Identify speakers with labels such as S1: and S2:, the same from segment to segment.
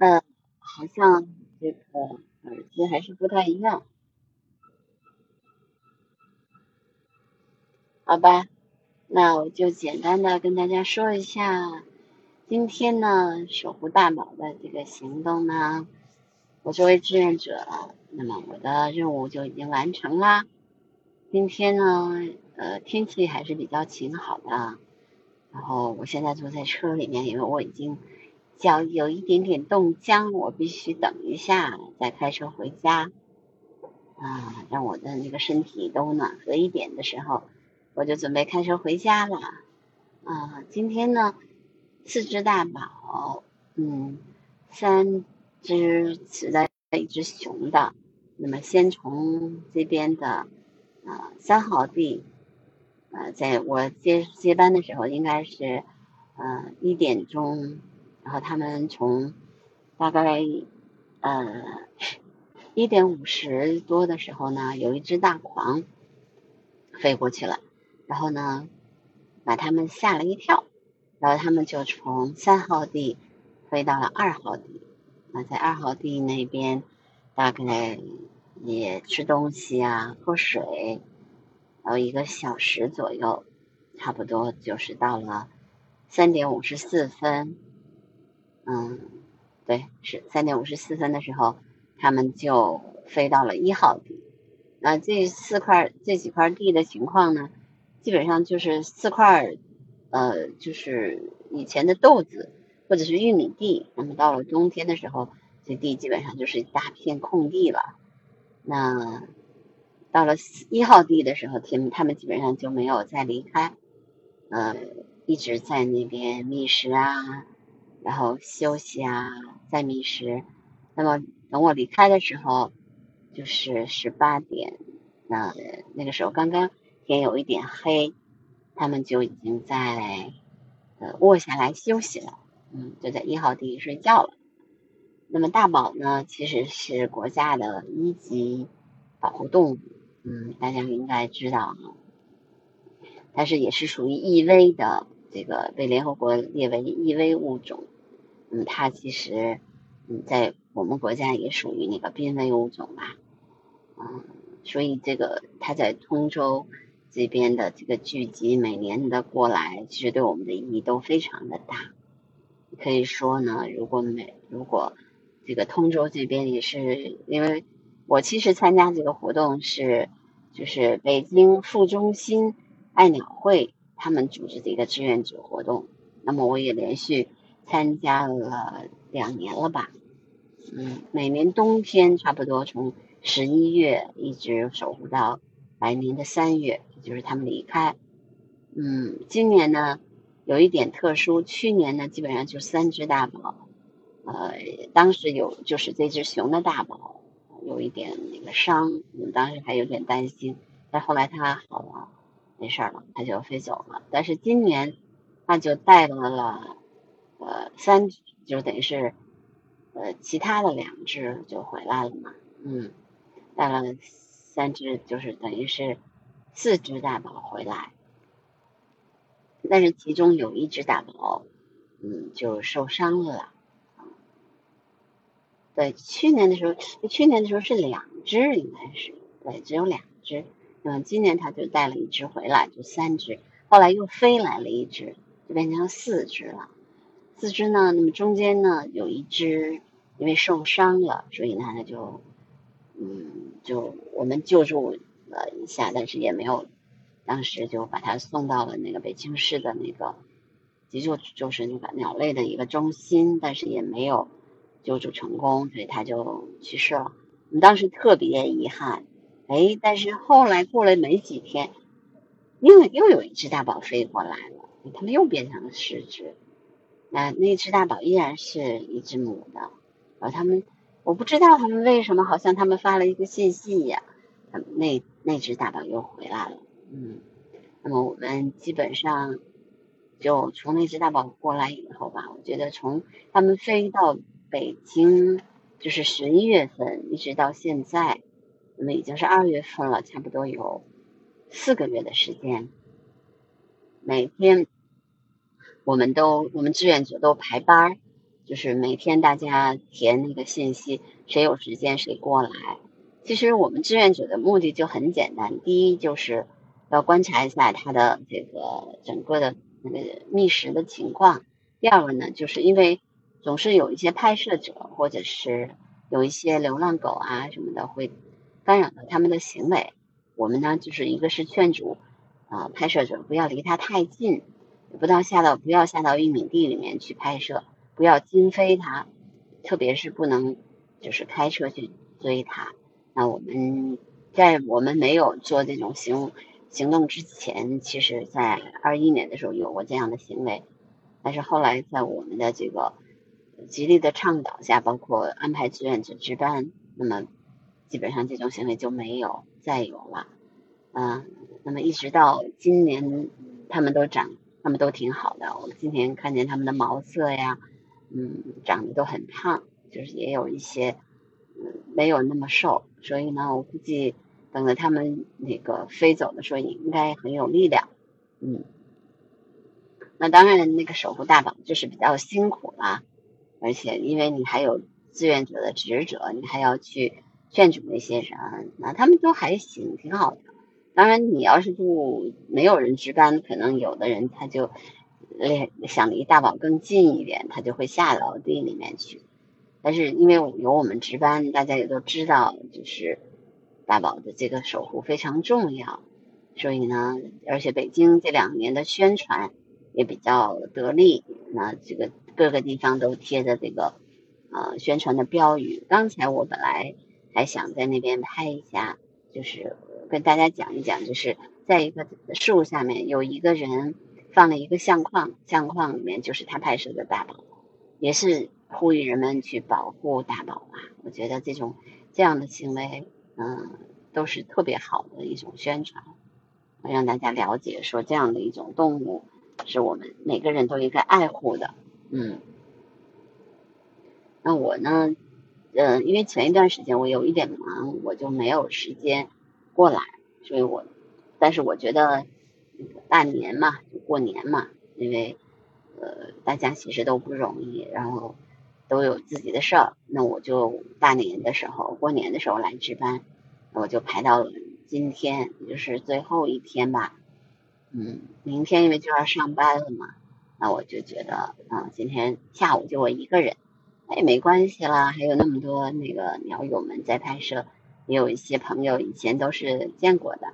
S1: 呃，好像这个耳机还是不太一样，好吧？那我就简单的跟大家说一下，今天呢，守护大宝的这个行动呢，我作为志愿者，那么我的任务就已经完成啦。今天呢，呃，天气还是比较晴好的，然后我现在坐在车里面，因为我已经。脚有一点点冻僵，我必须等一下再开车回家。啊，让我的那个身体都暖和一点的时候，我就准备开车回家了。啊，今天呢，四只大宝，嗯，三只雌的，一只雄的。那么先从这边的啊三号地，呃，在我接接班的时候，应该是呃一点钟。然后他们从大概呃一点五十多的时候呢，有一只大黄飞过去了，然后呢把他们吓了一跳，然后他们就从三号地飞到了二号地，那在二号地那边大概也吃东西啊、喝水，然后一个小时左右，差不多就是到了三点五十四分。嗯，对，是三点五十四分的时候，他们就飞到了一号地。那这四块这几块地的情况呢，基本上就是四块，呃，就是以前的豆子或者是玉米地。那么到了冬天的时候，这地基本上就是一大片空地了。那到了一号地的时候，天他们基本上就没有再离开，呃，一直在那边觅食啊。然后休息啊，再觅食。那么等我离开的时候，就是十八点。那那个时候刚刚天有一点黑，他们就已经在呃卧下来休息了。嗯，就在一号地睡觉了。那么大宝呢，其实是国家的一级保护动物。嗯，大家应该知道，但是也是属于易危的。这个被联合国列为易危物种，嗯，它其实嗯在我们国家也属于那个濒危物种吧，嗯，所以这个它在通州这边的这个聚集，每年的过来，其实对我们的意义都非常的大。可以说呢，如果每如果这个通州这边也是，因为我其实参加这个活动是就是北京副中心爱鸟会。他们组织的一个志愿者活动，那么我也连续参加了两年了吧，嗯，每年冬天差不多从十一月一直守护到来年的三月，就是他们离开，嗯，今年呢有一点特殊，去年呢基本上就三只大宝，呃，当时有就是这只熊的大宝有一点那个伤，我们当时还有点担心，但后来它好了。没事了，它就飞走了。但是今年，它就带来了，呃，三只，就等于是，呃，其他的两只就回来了嘛。嗯，带了三只，就是等于是四只大宝回来。但是其中有一只大宝，嗯，就受伤了。对，去年的时候，去年的时候是两只，应该是，对，只有两只。嗯，今年他就带了一只回来，就三只，后来又飞来了一只，就变成四只了。四只呢，那么中间呢有一只因为受伤了，所以呢他就，嗯，就我们救助了一下，但是也没有，当时就把它送到了那个北京市的那个急救，就是那个鸟类的一个中心，但是也没有救助成功，所以他就去世了。我们当时特别遗憾。哎，但是后来过了没几天，又又有一只大宝飞过来了，他们又变成了十只。那那只大宝依然是一只母的，然后他们我不知道他们为什么，好像他们发了一个信息呀，那那只大宝又回来了。嗯，那么我们基本上就从那只大宝过来以后吧，我觉得从他们飞到北京，就是十一月份一直到现在。那么已经是二月份了，差不多有四个月的时间。每天我们都我们志愿者都排班儿，就是每天大家填那个信息，谁有时间谁过来。其实我们志愿者的目的就很简单，第一就是要观察一下他的这个整个的那个觅食的情况。第二个呢，就是因为总是有一些拍摄者或者是有一些流浪狗啊什么的会干扰到他们的行为。我们呢，就是一个是劝阻啊拍摄者不要离它太近，不到下到不要下到玉米地里面去拍摄。不要惊飞它，特别是不能就是开车去追它。那我们在我们没有做这种行行动之前，其实在二一年的时候有过这样的行为，但是后来在我们的这个极力的倡导下，包括安排志愿者值班，那么基本上这种行为就没有再有了。嗯，那么一直到今年，他们都长，他们都挺好的。我今天看见他们的毛色呀。嗯，长得都很胖，就是也有一些，嗯，没有那么瘦，所以呢，我估计等着他们那个飞走的时候，应该很有力量。嗯，那当然，那个守护大宝就是比较辛苦啦，而且因为你还有志愿者的职责，你还要去劝阻那些人，那他们都还行，挺好的。当然，你要是不没有人值班，可能有的人他就。离想离大宝更近一点，他就会下到地里面去。但是因为有我们值班，大家也都知道，就是大宝的这个守护非常重要。所以呢，而且北京这两年的宣传也比较得力，那这个各个地方都贴着这个呃宣传的标语。刚才我本来还想在那边拍一下，就是跟大家讲一讲，就是在一个树下面有一个人。放了一个相框，相框里面就是他拍摄的大宝，也是呼吁人们去保护大宝吧。我觉得这种这样的行为，嗯，都是特别好的一种宣传，让大家了解说这样的一种动物是我们每个人都应该爱护的。嗯，那我呢，嗯，因为前一段时间我有一点忙，我就没有时间过来，所以我，但是我觉得。大年嘛，就过年嘛，因为呃，大家其实都不容易，然后都有自己的事儿，那我就大年的时候，过年的时候来值班，我就排到了今天，就是最后一天吧。嗯，明天因为就要上班了嘛，那我就觉得，嗯，今天下午就我一个人，哎，没关系啦，还有那么多那个鸟友们在拍摄，也有一些朋友以前都是见过的。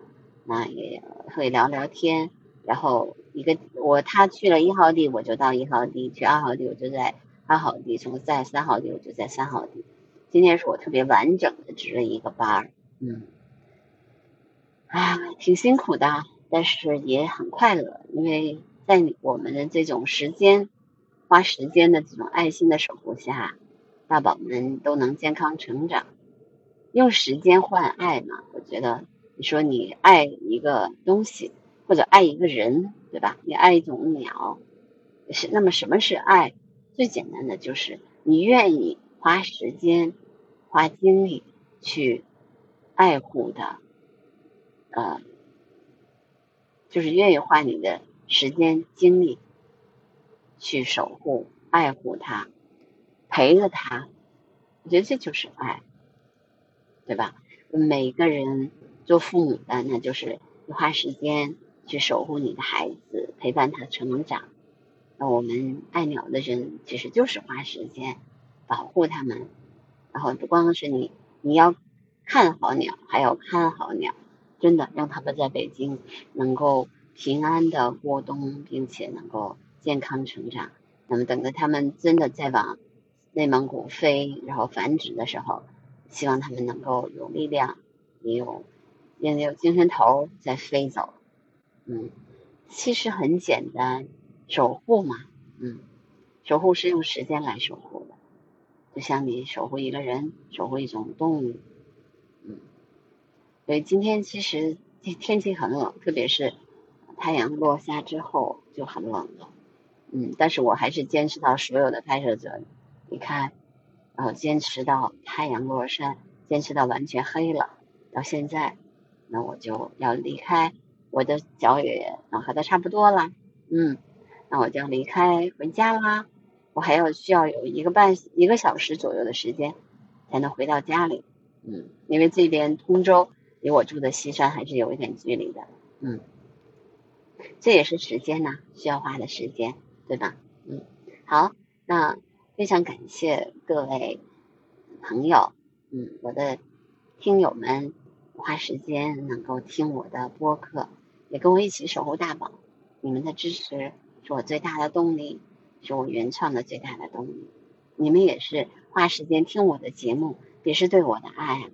S1: 那也会聊聊天，然后一个我他去了一号地，我就到一号地；去二号地，我就在二号地；从在三号地，我就在三号地。今天是我特别完整的值了一个班儿，嗯，啊，挺辛苦的，但是也很快乐，因为在我们的这种时间花时间的这种爱心的守护下，大宝们都能健康成长，用时间换爱嘛，我觉得。你说你爱一个东西，或者爱一个人，对吧？你爱一种鸟，是那么什么是爱？最简单的就是你愿意花时间、花精力去爱护它，呃，就是愿意花你的时间、精力去守护、爱护它，陪着它。我觉得这就是爱，对吧？每个人。做父母的，那就是花时间去守护你的孩子，陪伴他成长。那我们爱鸟的人，其实就是花时间保护他们。然后不光是你，你要看好鸟，还要看好鸟，真的让他们在北京能够平安的过冬，并且能够健康成长。那么等着他们真的再往内蒙古飞，然后繁殖的时候，希望他们能够有力量，也有。也有精神头在飞走，嗯，其实很简单，守护嘛，嗯，守护是用时间来守护的，就像你守护一个人，守护一种动物，嗯，所以今天其实天气很冷，特别是太阳落下之后就很冷了，嗯，但是我还是坚持到所有的拍摄者你看，然后坚持到太阳落山，坚持到完全黑了，到现在。那我就要离开，我的脚也和他差不多了，嗯，那我就要离开回家啦。我还要需要有一个半一个小时左右的时间才能回到家里。嗯，因为这边通州离我住的西山还是有一点距离的。嗯，这也是时间呐，需要花的时间，对吧？嗯，好，那非常感谢各位朋友，嗯，我的听友们花时间能够听我的播客，也跟我一起守护大宝。你们的支持是我最大的动力，是我原创的最大的动力。你们也是花时间听我的节目。也是对我的爱，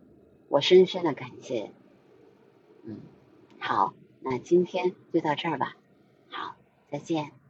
S1: 我深深的感谢。嗯，好，那今天就到这儿吧。好，再见。